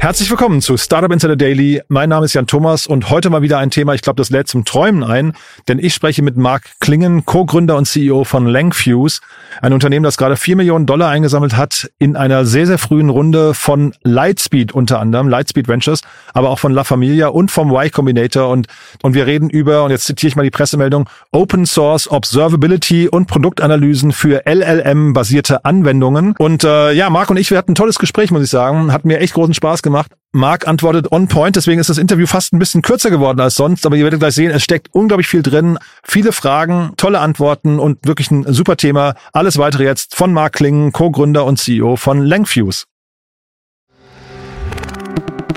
Herzlich willkommen zu Startup Insider Daily. Mein Name ist Jan Thomas und heute mal wieder ein Thema, ich glaube, das lädt zum Träumen ein, denn ich spreche mit Mark Klingen, Co-Gründer und CEO von Langfuse, ein Unternehmen, das gerade vier Millionen Dollar eingesammelt hat in einer sehr, sehr frühen Runde von Lightspeed unter anderem, Lightspeed Ventures, aber auch von La Familia und vom Y Combinator und, und wir reden über, und jetzt zitiere ich mal die Pressemeldung, Open Source Observability und Produktanalysen für LLM-basierte Anwendungen. Und äh, ja, Mark und ich, wir hatten ein tolles Gespräch, muss ich sagen, hat mir echt großen Spaß gemacht gemacht. Mark antwortet on point, deswegen ist das Interview fast ein bisschen kürzer geworden als sonst, aber ihr werdet gleich sehen, es steckt unglaublich viel drin, viele Fragen, tolle Antworten und wirklich ein super Thema. Alles weitere jetzt von Mark Klingen, Co-Gründer und CEO von Langfuse.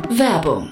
Werbung.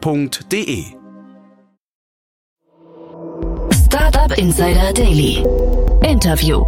www.startup-insider.de. Startup Insider Daily. Interview.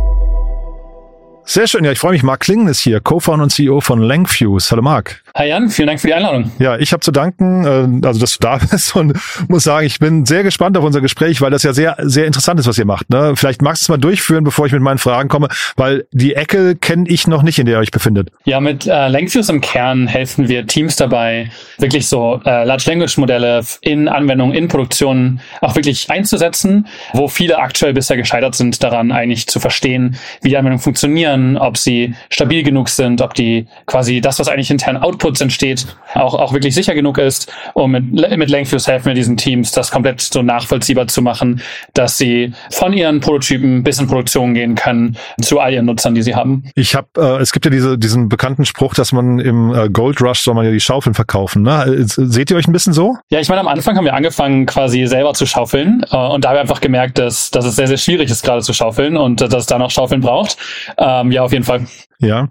Sehr schön, ja, ich freue mich. Mark Klingen ist hier, Co-Founder und CEO von Langfuse. Hallo Mark. Hi Jan, vielen Dank für die Einladung. Ja, ich habe zu danken, äh, also dass du da bist und muss sagen, ich bin sehr gespannt auf unser Gespräch, weil das ja sehr, sehr interessant ist, was ihr macht. Ne? Vielleicht magst du es mal durchführen, bevor ich mit meinen Fragen komme, weil die Ecke kenne ich noch nicht, in der ihr euch befindet. Ja, mit äh, Langfuse im Kern helfen wir Teams dabei, wirklich so äh, Large Language Modelle in Anwendungen, in Produktionen auch wirklich einzusetzen, wo viele aktuell bisher gescheitert sind, daran eigentlich zu verstehen, wie die Anwendungen funktionieren, ob sie stabil genug sind, ob die quasi das, was eigentlich intern Outputs entsteht, auch, auch wirklich sicher genug ist. Und mit, mit Langfuse helfen wir diesen Teams, das komplett so nachvollziehbar zu machen, dass sie von ihren Prototypen bis in Produktion gehen können zu all ihren Nutzern, die sie haben. Ich habe, äh, es gibt ja diese, diesen bekannten Spruch, dass man im äh, Gold Rush soll man ja die Schaufeln verkaufen. Ne? Äh, Seht ihr euch ein bisschen so? Ja, ich meine, am Anfang haben wir angefangen, quasi selber zu schaufeln. Äh, und da haben wir einfach gemerkt, dass, dass es sehr, sehr schwierig ist, gerade zu schaufeln und äh, dass es da noch Schaufeln braucht. Ähm, ja, auf jeden Fall. Ja,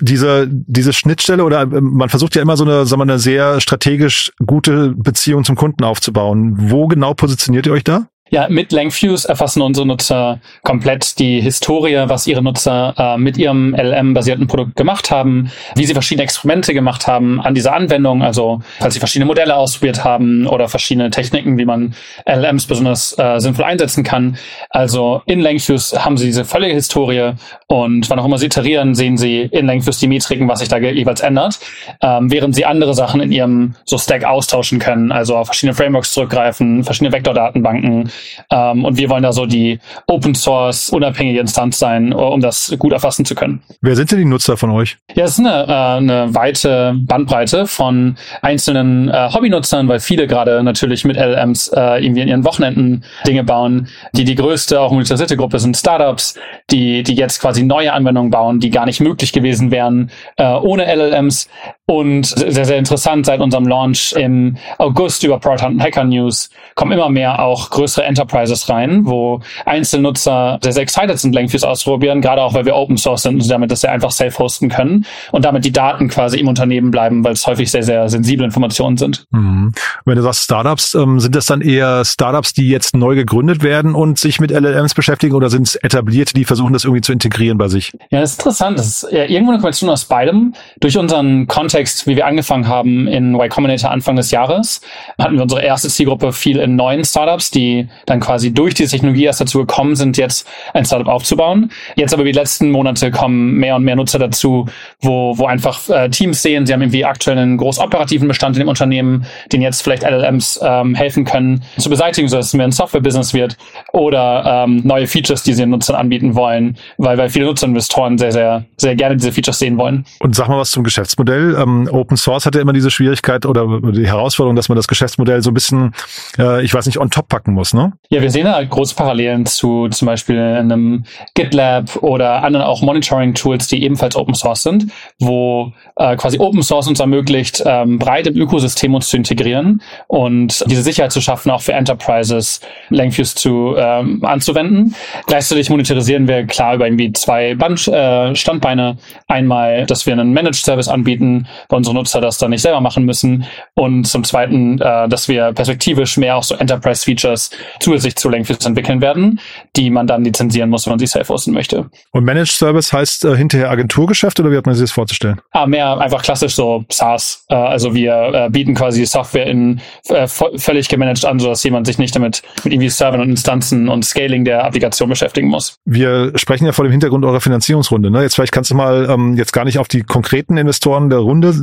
diese diese Schnittstelle oder man versucht ja immer so eine, sagen wir, eine sehr strategisch gute Beziehung zum Kunden aufzubauen. Wo genau positioniert ihr euch da? Ja, mit Langfuse erfassen unsere Nutzer komplett die Historie, was ihre Nutzer äh, mit ihrem LM-basierten Produkt gemacht haben, wie sie verschiedene Experimente gemacht haben an dieser Anwendung, also falls sie verschiedene Modelle ausprobiert haben oder verschiedene Techniken, wie man LMs besonders äh, sinnvoll einsetzen kann. Also in Langfuse haben sie diese völlige Historie und wann auch immer sie iterieren, sehen sie in Langfuse die Metriken, was sich da jeweils ändert, ähm, während sie andere Sachen in ihrem so Stack austauschen können, also auf verschiedene Frameworks zurückgreifen, verschiedene Vektordatenbanken ähm, und wir wollen da so die Open Source unabhängige Instanz sein, um das gut erfassen zu können. Wer sind denn die Nutzer von euch? Ja, es ist eine, äh, eine weite Bandbreite von einzelnen äh, Hobbynutzern, weil viele gerade natürlich mit LLMs äh, irgendwie in ihren Wochenenden Dinge bauen. Die die größte, auch monetarisierte Gruppe sind Startups, die die jetzt quasi neue Anwendungen bauen, die gar nicht möglich gewesen wären äh, ohne LLMs. Und sehr, sehr interessant, seit unserem Launch im August über Product Hunt Hacker News kommen immer mehr auch größere Enterprises rein, wo Einzelnutzer sehr, sehr excited sind, Langfuse auszuprobieren, gerade auch, weil wir Open Source sind und damit das sehr einfach safe hosten können und damit die Daten quasi im Unternehmen bleiben, weil es häufig sehr, sehr sensible Informationen sind. Mhm. Wenn du sagst Startups, ähm, sind das dann eher Startups, die jetzt neu gegründet werden und sich mit LLMs beschäftigen oder sind es etablierte, die versuchen, das irgendwie zu integrieren bei sich? Ja, das ist interessant. Das ist ja irgendwo eine Kombination aus beidem. Durch unseren Kontext, wie wir angefangen haben in Y Combinator Anfang des Jahres, hatten wir unsere erste Zielgruppe viel in neuen Startups, die dann quasi durch diese Technologie erst dazu gekommen sind, jetzt ein Startup aufzubauen. Jetzt aber die letzten Monate kommen mehr und mehr Nutzer dazu, wo, wo einfach äh, Teams sehen, sie haben irgendwie aktuell einen großoperativen Bestand in dem Unternehmen, den jetzt vielleicht LLMs ähm, helfen können zu beseitigen, sodass es mehr ein Software-Business wird oder ähm, neue Features, die sie den Nutzern anbieten wollen, weil, weil viele Nutzerinvestoren sehr, sehr, sehr gerne diese Features sehen wollen. Und sag mal was zum Geschäftsmodell. Ähm, Open Source hat ja immer diese Schwierigkeit oder die Herausforderung, dass man das Geschäftsmodell so ein bisschen, äh, ich weiß nicht, on top packen muss, ne? Ja, wir sehen da halt große Parallelen zu zum Beispiel einem GitLab oder anderen auch Monitoring-Tools, die ebenfalls Open Source sind, wo äh, quasi Open Source uns ermöglicht, ähm, breit im Ökosystem uns zu integrieren und diese Sicherheit zu schaffen, auch für Enterprises Langfuse zu ähm, anzuwenden. Gleichzeitig monetarisieren wir klar über irgendwie zwei Band, äh, Standbeine. Einmal, dass wir einen Managed Service anbieten, weil unsere Nutzer das dann nicht selber machen müssen. Und zum Zweiten, äh, dass wir perspektivisch mehr auch so Enterprise Features zusätzlich zu Langfuse entwickeln werden, die man dann lizenzieren muss, wenn man sie self-hosten möchte. Und Managed Service heißt äh, hinterher Agenturgeschäft oder wie hat man sich das vorzustellen? Ah, mehr einfach klassisch so SaaS. Äh, also wir äh, bieten quasi Software in äh, völlig gemanagt an, sodass jemand sich nicht damit mit irgendwie Servern und Instanzen und Scaling der Applikation beschäftigen muss. Wir sprechen ja vor dem Hintergrund eurer Finanzierungsrunde. Ne? Jetzt vielleicht kannst du mal ähm, jetzt gar nicht auf die konkreten Investoren der Runde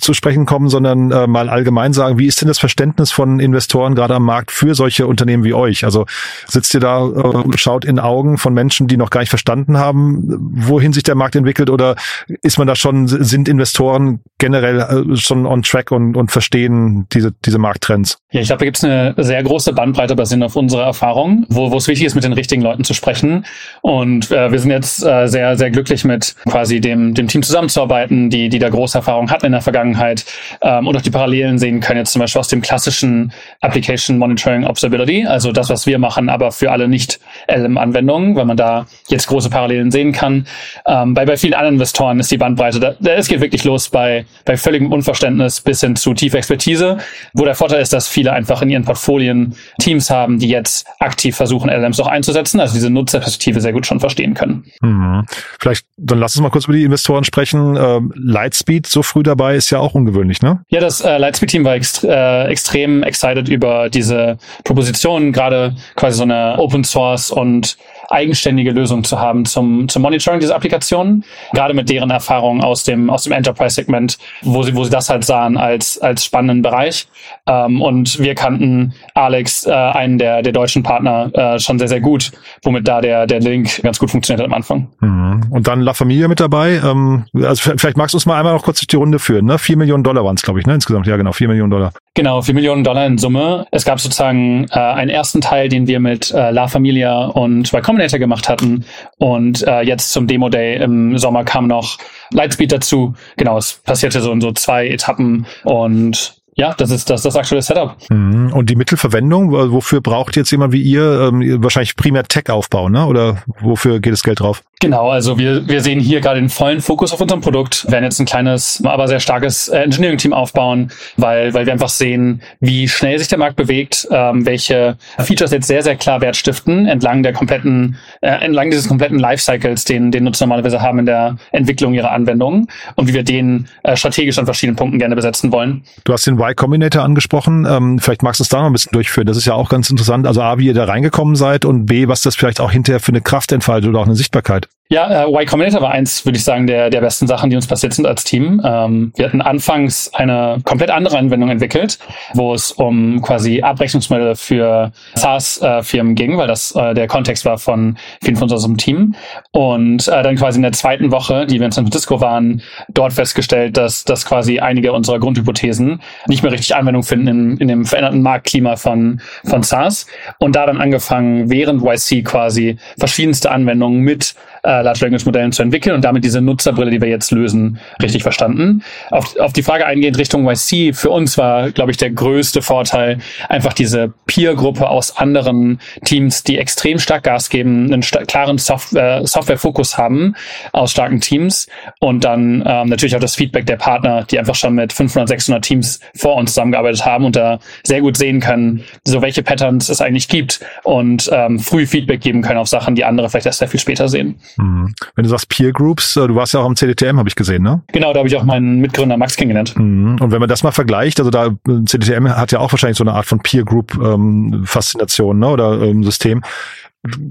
zu sprechen kommen, sondern äh, mal allgemein sagen, wie ist denn das Verständnis von Investoren gerade am Markt für solche Unternehmen wie euch? Also sitzt ihr da, äh, schaut in Augen von Menschen, die noch gar nicht verstanden haben, wohin sich der Markt entwickelt oder ist man da schon, sind Investoren generell äh, schon on track und, und verstehen diese, diese Markttrends? Ja, ich glaube, da gibt es eine sehr große Bandbreite basierend auf unserer Erfahrung, wo, es wichtig ist, mit den richtigen Leuten zu sprechen. Und äh, wir sind jetzt äh, sehr, sehr glücklich mit quasi dem, dem Team zusammenzuarbeiten, die, die da große Erfahrung hatten in der Vergangenheit ähm, und auch die Parallelen sehen können, jetzt zum Beispiel aus dem klassischen Application Monitoring Observability, also das, was wir machen, aber für alle nicht LM-Anwendungen, weil man da jetzt große Parallelen sehen kann. Ähm, bei, bei vielen anderen Investoren ist die Bandbreite, da, da, es geht wirklich los bei, bei völligem Unverständnis bis hin zu tiefer Expertise, wo der Vorteil ist, dass viele einfach in ihren Portfolien Teams haben, die jetzt aktiv versuchen, LLMs auch einzusetzen, also diese Nutzerperspektive sehr gut schon verstehen können. Mhm. Vielleicht, dann lass uns mal kurz über die Investoren sprechen. Ähm, Lightspeed so früh dabei ist ja auch ungewöhnlich, ne? Ja, das äh, Lightspeed-Team war ext äh, extrem excited über diese Proposition, gerade quasi so eine Open Source und eigenständige Lösung zu haben zum, zum Monitoring dieser Applikationen, gerade mit deren Erfahrung aus dem, aus dem Enterprise-Segment, wo sie, wo sie das halt sahen als, als spannenden Bereich. Ähm, und wir kannten Alex, äh, einen der, der deutschen Partner, äh, schon sehr, sehr gut, womit da der, der Link ganz gut funktioniert hat am Anfang. Mhm. Und dann La Familia mit dabei. Ähm, also vielleicht magst du uns mal einmal noch kurz durch die Runde führen. Ne? Vier Millionen Dollar waren es, glaube ich, ne? insgesamt. Ja, genau, vier Millionen Dollar. Genau, vier Millionen Dollar in Summe. Es gab sozusagen äh, einen ersten Teil, den wir mit äh, La Familia und Y Combinator gemacht hatten. Und äh, jetzt zum Demo Day im Sommer kam noch Lightspeed dazu. Genau, es passierte so in so zwei Etappen und ja, das ist das, das aktuelle Setup. Mhm. Und die Mittelverwendung, wofür braucht jetzt jemand wie ihr ähm, wahrscheinlich primär Tech-Aufbau, ne? Oder wofür geht das Geld drauf? Genau, also wir, wir sehen hier gerade den vollen Fokus auf unserem Produkt, wir werden jetzt ein kleines, aber sehr starkes äh, Engineering-Team aufbauen, weil, weil wir einfach sehen, wie schnell sich der Markt bewegt, ähm, welche Features jetzt sehr, sehr klar Wert stiften entlang der kompletten, äh, entlang dieses kompletten Lifecycles, den, den Nutzer normalerweise haben in der Entwicklung ihrer Anwendungen und wie wir den äh, strategisch an verschiedenen Punkten gerne besetzen wollen. Du hast den Y Combinator angesprochen, ähm, vielleicht magst du es da noch ein bisschen durchführen. Das ist ja auch ganz interessant. Also A, wie ihr da reingekommen seid und B, was das vielleicht auch hinterher für eine Kraft entfaltet oder auch eine Sichtbarkeit. Ja, äh, Y Combinator war eins, würde ich sagen, der, der besten Sachen, die uns passiert sind als Team. Ähm, wir hatten anfangs eine komplett andere Anwendung entwickelt, wo es um quasi Abrechnungsmodelle für SaaS-Firmen ging, weil das äh, der Kontext war von vielen von unserem Team. Und äh, dann quasi in der zweiten Woche, die wir in San Francisco waren, dort festgestellt, dass, dass quasi einige unserer Grundhypothesen nicht mehr richtig Anwendung finden in, in dem veränderten Marktklima von, von SaaS. Und da dann angefangen, während YC quasi verschiedenste Anwendungen mit äh, Large Language Modellen zu entwickeln und damit diese Nutzerbrille, die wir jetzt lösen, richtig verstanden. Auf, auf die Frage eingehend Richtung YC, für uns war, glaube ich, der größte Vorteil einfach diese Peer-Gruppe aus anderen Teams, die extrem stark Gas geben, einen klaren Software, Software-Fokus haben aus starken Teams und dann ähm, natürlich auch das Feedback der Partner, die einfach schon mit 500, 600 Teams vor uns zusammengearbeitet haben und da sehr gut sehen können, so welche Patterns es eigentlich gibt und ähm, früh Feedback geben können auf Sachen, die andere vielleicht erst sehr viel später sehen. Mhm. Wenn du sagst Peer Groups, äh, du warst ja auch am CDTM, habe ich gesehen, ne? Genau, da habe ich auch meinen Mitgründer Max kennengelernt. Mhm. Und wenn man das mal vergleicht, also da CDTM hat ja auch wahrscheinlich so eine Art von Peer Group ähm, Faszination, ne? Oder ähm, System.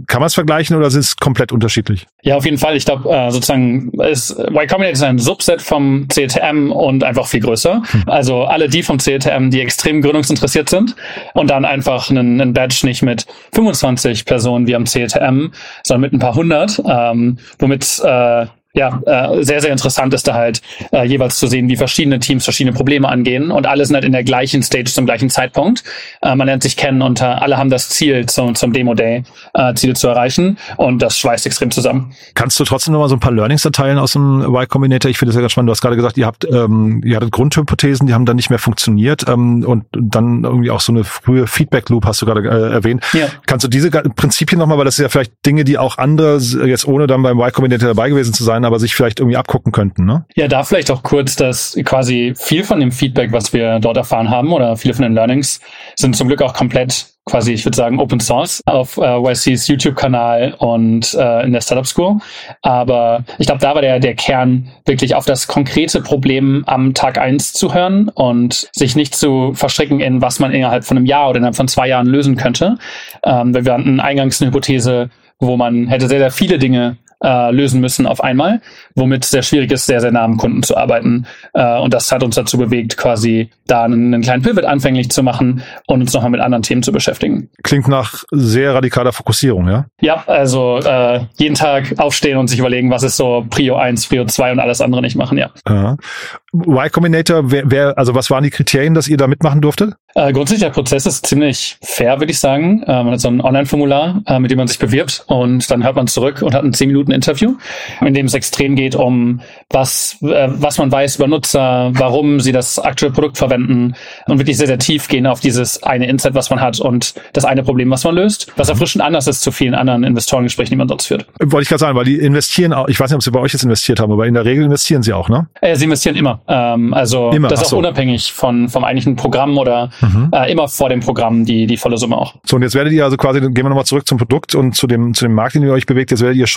Kann man es vergleichen oder ist es komplett unterschiedlich? Ja, auf jeden Fall. Ich glaube, äh, sozusagen ist Y Combinator ist ein Subset vom CTM und einfach viel größer. Hm. Also alle die vom CTM, die extrem gründungsinteressiert sind und dann einfach einen, einen Badge nicht mit 25 Personen wie am CTM, sondern mit ein paar hundert, ähm, womit äh, ja, äh, sehr, sehr interessant ist da halt äh, jeweils zu sehen, wie verschiedene Teams verschiedene Probleme angehen und alle sind halt in der gleichen Stage zum gleichen Zeitpunkt. Äh, man lernt sich kennen und äh, alle haben das Ziel zum, zum Demo-Day, äh, Ziele zu erreichen und das schweißt extrem zusammen. Kannst du trotzdem noch mal so ein paar Learnings erteilen aus dem Y Combinator? Ich finde das ja ganz spannend. Du hast gerade gesagt, ihr habt, ähm, ihr hattet Grundhypothesen, die haben dann nicht mehr funktioniert ähm, und dann irgendwie auch so eine frühe Feedback-Loop hast du gerade äh, erwähnt. Ja. Kannst du diese Prinzipien nochmal, weil das ist ja vielleicht Dinge, die auch andere, jetzt ohne dann beim Y Combinator dabei gewesen zu sein, aber sich vielleicht irgendwie abgucken könnten, ne? Ja, da vielleicht auch kurz, dass quasi viel von dem Feedback, was wir dort erfahren haben oder viele von den Learnings sind zum Glück auch komplett quasi, ich würde sagen, Open Source auf äh, YCs YouTube-Kanal und äh, in der Startup School. Aber ich glaube, da war der, der Kern, wirklich auf das konkrete Problem am Tag eins zu hören und sich nicht zu verstricken in, was man innerhalb von einem Jahr oder innerhalb von zwei Jahren lösen könnte. Ähm, wir hatten eingangs eine Hypothese, wo man hätte sehr, sehr viele Dinge äh, lösen müssen auf einmal, womit es sehr schwierig ist, sehr, sehr nah am Kunden zu arbeiten. Äh, und das hat uns dazu bewegt, quasi da einen, einen kleinen Pivot anfänglich zu machen und uns nochmal mit anderen Themen zu beschäftigen. Klingt nach sehr radikaler Fokussierung, ja? Ja, also äh, jeden Tag aufstehen und sich überlegen, was ist so Prio 1, Prio 2 und alles andere nicht machen, ja. Aha. Y Combinator, wer, wer, also was waren die Kriterien, dass ihr da mitmachen durftet? Äh, grundsätzlich der Prozess ist ziemlich fair, würde ich sagen. Äh, man hat so ein Online-Formular, äh, mit dem man sich bewirbt und dann hört man zurück und hat ein 10 Minuten Interview, in dem es extrem geht um was, äh, was man weiß über Nutzer, warum sie das aktuelle Produkt verwenden und wirklich sehr, sehr tief gehen auf dieses eine Insight, was man hat und das eine Problem, was man löst, was erfrischend anders ist zu vielen anderen Investorengesprächen, die man sonst führt. Wollte ich gerade sagen, weil die investieren auch, ich weiß nicht, ob sie bei euch jetzt investiert haben, aber in der Regel investieren sie auch, ne? Äh, sie investieren immer. Ähm, also immer. das ist auch unabhängig von vom eigentlichen Programm oder mhm. äh, immer vor dem Programm die die volle Summe auch. So und jetzt werdet ihr also quasi, gehen wir nochmal zurück zum Produkt und zu dem zu dem Markt, in dem ihr euch bewegt. Jetzt werdet ihr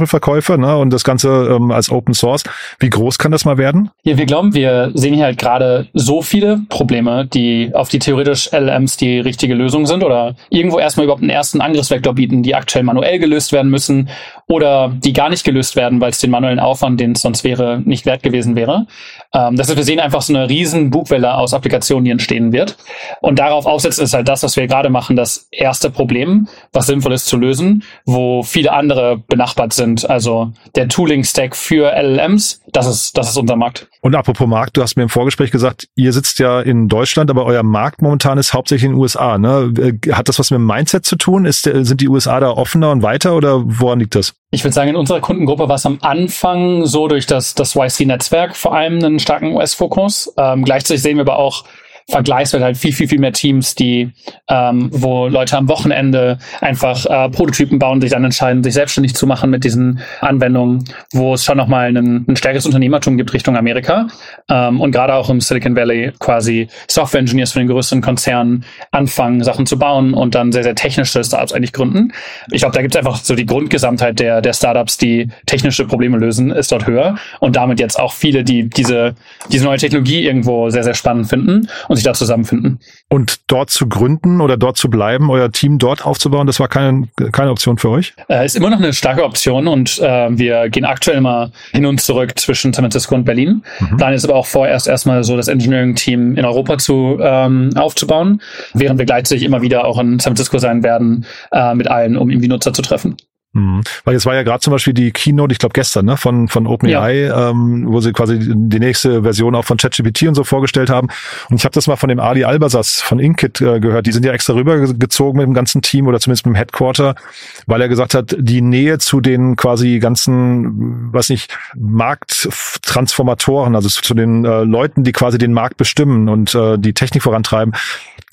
Schaufelverkäufer, ne? Und das Ganze ähm, als Open Source. Wie groß kann das mal werden? Ja, wir glauben, wir sehen hier halt gerade so viele Probleme, die auf die theoretisch LLMs die richtige Lösung sind oder irgendwo erstmal überhaupt einen ersten Angriffsvektor bieten, die aktuell manuell gelöst werden müssen oder die gar nicht gelöst werden, weil es den manuellen Aufwand, den es sonst wäre, nicht wert gewesen wäre. Ähm, das heißt, wir sehen einfach so eine riesen Bugwelle aus Applikationen, die entstehen wird. Und darauf aufsetzen ist halt das, was wir gerade machen, das erste Problem, was sinnvoll ist zu lösen, wo viele andere benachbart sind. Also der Tooling-Stack für LLMs, das ist, das ist unser Markt. Und apropos Markt, du hast mir im Vorgespräch gesagt, ihr sitzt ja in Deutschland, aber euer Markt momentan ist hauptsächlich in den USA. Ne? Äh, hat das was mit dem Mindset zu tun? Ist, sind die USA da offener und weiter oder woran liegt das? Ich würde sagen, in unserer Kundengruppe war es am Anfang so durch das, das YC-Netzwerk vor allem einen starken US-Fokus. Ähm, gleichzeitig sehen wir aber auch vergleichsweise halt viel, viel, viel mehr Teams, die, ähm, wo Leute am Wochenende einfach äh, Prototypen bauen, sich dann entscheiden, sich selbstständig zu machen mit diesen Anwendungen, wo es schon nochmal ein, ein stärkeres Unternehmertum gibt Richtung Amerika. Ähm, und gerade auch im Silicon Valley quasi Software-Engineers von den größeren Konzernen anfangen, Sachen zu bauen und dann sehr, sehr technische Startups eigentlich gründen. Ich glaube, da gibt es einfach so die Grundgesamtheit der, der Startups, die technische Probleme lösen, ist dort höher. Und damit jetzt auch viele, die diese, diese neue Technologie irgendwo sehr, sehr spannend finden und sich da zusammenfinden. Und dort zu gründen oder dort zu bleiben, euer Team dort aufzubauen, das war keine, keine Option für euch? Äh, ist immer noch eine starke Option und äh, wir gehen aktuell immer hin und zurück zwischen San Francisco und Berlin. Mhm. Plan ist aber auch vorerst erstmal so das Engineering-Team in Europa zu ähm, aufzubauen, während wir gleichzeitig immer wieder auch in San Francisco sein werden äh, mit allen, um irgendwie Nutzer zu treffen. Mhm. Weil jetzt war ja gerade zum Beispiel die Keynote, ich glaube gestern, ne, von, von OpenAI, ja. ähm, wo sie quasi die nächste Version auch von ChatGPT und so vorgestellt haben. Und ich habe das mal von dem Ali Albasas von Inkit äh, gehört. Die sind ja extra rübergezogen mit dem ganzen Team oder zumindest mit dem Headquarter, weil er gesagt hat, die Nähe zu den quasi ganzen, was nicht, Markttransformatoren, also zu den äh, Leuten, die quasi den Markt bestimmen und äh, die Technik vorantreiben,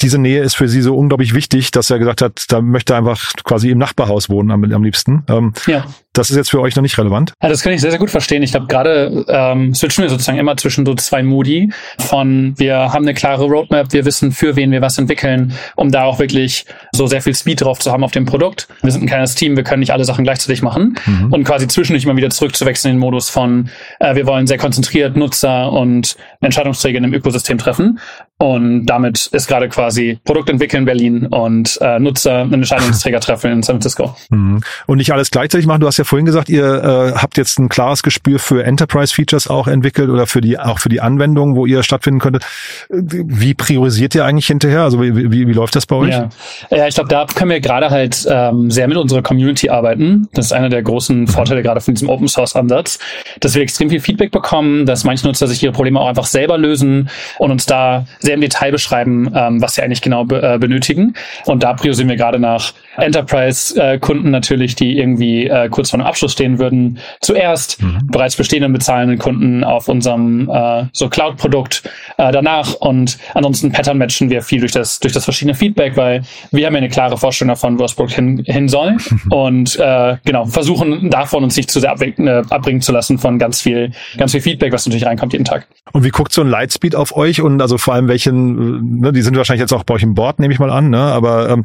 diese Nähe ist für sie so unglaublich wichtig, dass er gesagt hat, da möchte er einfach quasi im Nachbarhaus wohnen am, am liebsten. Ähm, ja das ist jetzt für euch noch nicht relevant? Ja, das kann ich sehr, sehr gut verstehen. Ich glaube, gerade ähm, switchen wir sozusagen immer zwischen so zwei Moody von wir haben eine klare Roadmap, wir wissen, für wen wir was entwickeln, um da auch wirklich so sehr viel Speed drauf zu haben auf dem Produkt. Wir sind ein kleines Team, wir können nicht alle Sachen gleichzeitig machen mhm. und quasi zwischendurch immer wieder zurückzuwechseln in den Modus von äh, wir wollen sehr konzentriert Nutzer und Entscheidungsträger in dem Ökosystem treffen. Und damit ist gerade quasi Produkt entwickeln in Berlin und äh, Nutzer einen Entscheidungsträger treffen in San Francisco. Mhm. Und nicht alles gleichzeitig machen. Du hast ja vorhin gesagt, ihr äh, habt jetzt ein klares Gespür für Enterprise-Features auch entwickelt oder für die auch für die Anwendungen, wo ihr stattfinden könntet. Wie priorisiert ihr eigentlich hinterher? Also wie, wie, wie läuft das bei euch? Ja, ja ich glaube, da können wir gerade halt ähm, sehr mit unserer Community arbeiten. Das ist einer der großen. Vorteile gerade von diesem Open Source Ansatz, dass wir extrem viel Feedback bekommen, dass manche Nutzer sich ihre Probleme auch einfach selber lösen und uns da sehr im Detail beschreiben, ähm, was sie eigentlich genau be äh, benötigen. Und da priorisieren wir gerade nach Enterprise-Kunden natürlich, die irgendwie äh, kurz vor einem Abschluss stehen würden, zuerst mhm. bereits bestehenden bezahlenden Kunden auf unserem äh, so Cloud-Produkt äh, danach und ansonsten Pattern matchen wir viel durch das durch das verschiedene Feedback, weil wir haben ja eine klare Vorstellung davon, wo das Produkt hin, hin soll und äh, genau versuchen davon uns nicht zu sehr äh, abbringen zu lassen von ganz viel ganz viel Feedback, was natürlich reinkommt jeden Tag. Und wie guckt so ein Lightspeed auf euch und also vor allem welchen, ne, die sind wahrscheinlich jetzt auch bei euch im Board, nehme ich mal an, ne? aber ähm,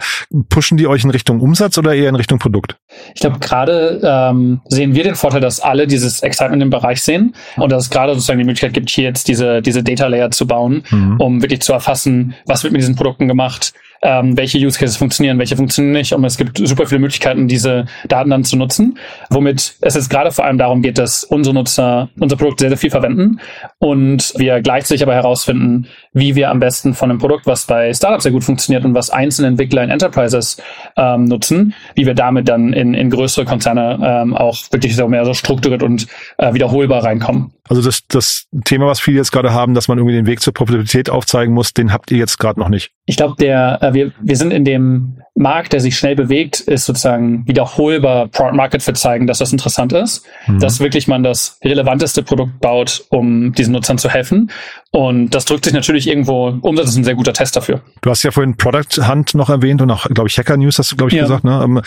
pushen die euch in Richtung Umsatz oder eher in Richtung Produkt? Ich glaube, gerade ähm, sehen wir den Vorteil, dass alle dieses Excitement im Bereich sehen und dass es gerade sozusagen die Möglichkeit gibt, hier jetzt diese, diese Data Layer zu bauen, mhm. um wirklich zu erfassen, was wird mit diesen Produkten gemacht, ähm, welche Use Cases funktionieren, welche funktionieren nicht. Und es gibt super viele Möglichkeiten, diese Daten dann zu nutzen, womit es jetzt gerade vor allem darum geht, dass unsere Nutzer unser Produkt sehr, sehr viel verwenden und wir gleichzeitig aber herausfinden, wie wir am besten von einem Produkt, was bei Startups sehr gut funktioniert und was einzelne Entwickler in Enterprises ähm, nutzen, wie wir damit dann in, in größere Konzerne ähm, auch wirklich so mehr so strukturiert und äh, wiederholbar reinkommen. Also das, das Thema, was viele jetzt gerade haben, dass man irgendwie den Weg zur Profitabilität aufzeigen muss, den habt ihr jetzt gerade noch nicht. Ich glaube, der äh, wir, wir sind in dem Markt, der sich schnell bewegt, ist sozusagen wiederholbar Product Market Fit zeigen, dass das interessant ist, mhm. dass wirklich man das relevanteste Produkt baut, um diesen Nutzern zu helfen. Und das drückt sich natürlich irgendwo, Umsatz ist ein sehr guter Test dafür. Du hast ja vorhin Product Hunt noch erwähnt und auch, glaube ich, Hacker News hast du, glaube ich, ja. gesagt. Ne? Ähm,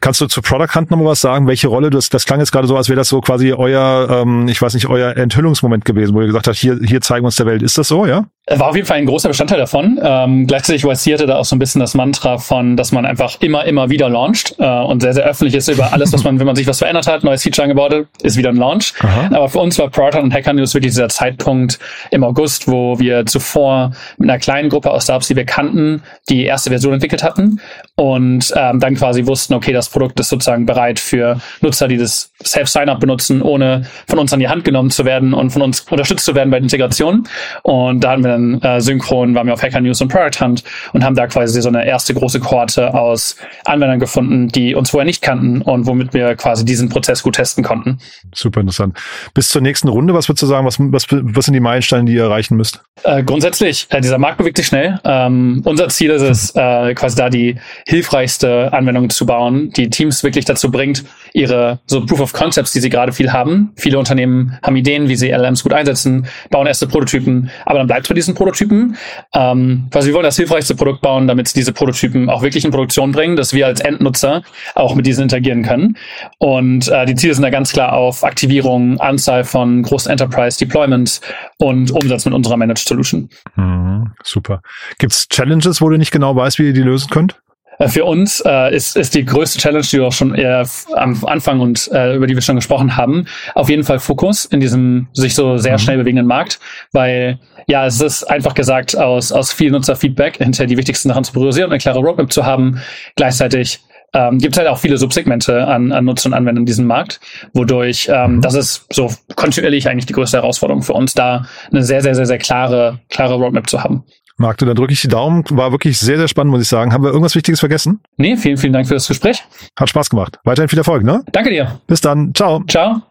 kannst du zu Product Hunt noch mal was sagen? Welche Rolle, das, das klang jetzt gerade so, als wäre das so quasi euer, ähm, ich weiß nicht, euer Enthüllungsmoment gewesen, wo ihr gesagt habt, hier, hier zeigen wir uns der Welt. Ist das so, ja? War auf jeden Fall ein großer Bestandteil davon. Ähm, gleichzeitig YC da auch so ein bisschen das Mantra von, dass man einfach immer, immer wieder launcht äh, und sehr, sehr öffentlich ist über alles, was man, wenn man sich was verändert hat, neues Feature eingebaut hat, ist wieder ein Launch. Aha. Aber für uns war Product und Hacker News wirklich dieser Zeitpunkt im August, wo wir zuvor mit einer kleinen Gruppe aus Startups, die wir kannten, die erste Version entwickelt hatten und ähm, dann quasi wussten, okay, das Produkt ist sozusagen bereit für Nutzer, die das Self-Sign-Up benutzen, ohne von uns an die Hand genommen zu werden und von uns unterstützt zu werden bei der Integration. Und da hatten wir dann äh, synchron, waren wir auf Hacker News und Product Hunt und haben da quasi so eine erste große Kohorte aus Anwendern gefunden, die uns vorher nicht kannten und womit wir quasi diesen Prozess gut testen konnten. Super interessant. Bis zur nächsten Runde, was würdest du sagen, was, was, was sind die Meilensteine, die ihr erreichen müsst? Äh, grundsätzlich, äh, dieser Markt bewegt sich schnell. Ähm, unser Ziel ist es, äh, quasi da die hilfreichste Anwendung zu bauen, die Teams wirklich dazu bringt, ihre so Proof of Concepts, die sie gerade viel haben. Viele Unternehmen haben Ideen, wie sie LLMs gut einsetzen, bauen erste Prototypen, aber dann bleibt bei diesen Prototypen. Ähm, quasi wir wollen das hilfreichste Produkt bauen, damit sie diese Prototypen auch wirklich in Produktion bringen, dass wir als Endnutzer auch mit diesen interagieren können. Und äh, die Ziele sind da ganz klar auf Aktivierung, Anzahl von großen Enterprise Deployments und Umsatz mit unserer Managed Solution. Mhm, super. Gibt es Challenges, wo du nicht genau weißt, wie ihr die lösen könnt? Äh, für uns äh, ist, ist die größte Challenge, die wir auch schon eher am Anfang und äh, über die wir schon gesprochen haben, auf jeden Fall Fokus in diesem sich so sehr mhm. schnell bewegenden Markt, weil ja, es ist einfach gesagt aus, aus viel Nutzerfeedback hinter die wichtigsten Sachen zu priorisieren und eine klare Roadmap zu haben. Gleichzeitig ähm, gibt es halt auch viele Subsegmente an, an Nutzern und Anwendern in diesem Markt, wodurch ähm, mhm. das ist so kontinuierlich eigentlich die größte Herausforderung für uns, da eine sehr, sehr, sehr, sehr klare, klare Roadmap zu haben. Magde, dann drücke ich die Daumen. War wirklich sehr, sehr spannend, muss ich sagen. Haben wir irgendwas Wichtiges vergessen? Nee, vielen, vielen Dank für das Gespräch. Hat Spaß gemacht. Weiterhin viel Erfolg, ne? Danke dir. Bis dann. Ciao. Ciao.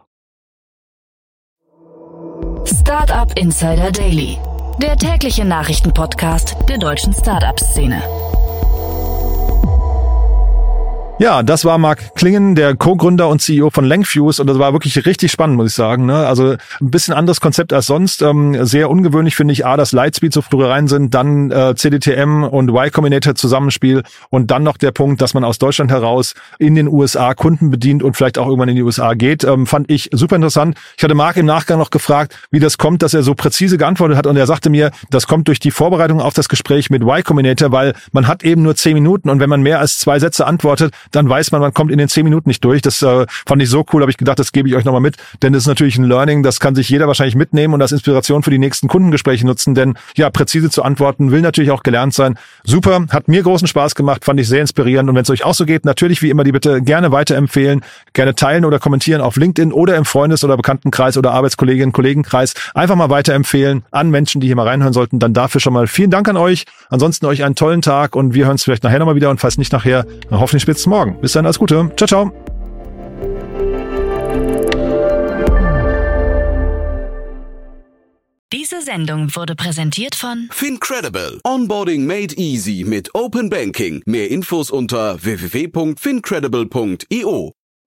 Startup Insider Daily. Der tägliche Nachrichtenpodcast der deutschen Startup-Szene. Ja, das war Marc Klingen, der Co-Gründer und CEO von Lenkfuse und das war wirklich richtig spannend, muss ich sagen. Ne? Also ein bisschen anderes Konzept als sonst. Ähm, sehr ungewöhnlich finde ich, A, dass Lightspeed so früh rein sind, dann äh, CDTM und Y Combinator Zusammenspiel und dann noch der Punkt, dass man aus Deutschland heraus in den USA Kunden bedient und vielleicht auch irgendwann in die USA geht, ähm, fand ich super interessant. Ich hatte Marc im Nachgang noch gefragt, wie das kommt, dass er so präzise geantwortet hat und er sagte mir, das kommt durch die Vorbereitung auf das Gespräch mit Y Combinator, weil man hat eben nur zehn Minuten und wenn man mehr als zwei Sätze antwortet, dann weiß man, man kommt in den zehn Minuten nicht durch. Das äh, fand ich so cool, habe ich gedacht, das gebe ich euch nochmal mit, denn das ist natürlich ein Learning, das kann sich jeder wahrscheinlich mitnehmen und als Inspiration für die nächsten Kundengespräche nutzen, denn ja, präzise zu antworten will natürlich auch gelernt sein. Super, hat mir großen Spaß gemacht, fand ich sehr inspirierend und wenn es euch auch so geht, natürlich wie immer die bitte gerne weiterempfehlen, gerne teilen oder kommentieren auf LinkedIn oder im Freundes- oder Bekanntenkreis oder Arbeitskolleginnen, Kollegenkreis. Einfach mal weiterempfehlen an Menschen, die hier mal reinhören sollten. Dann dafür schon mal vielen Dank an euch. Ansonsten euch einen tollen Tag und wir hören uns vielleicht nachher nochmal wieder und falls nicht nachher, hoffentlich spätestens morgen. Bis dann, alles Gute. Ciao, ciao. Diese Sendung wurde präsentiert von Fincredible. Onboarding made easy mit Open Banking. Mehr Infos unter www.fincredible.io.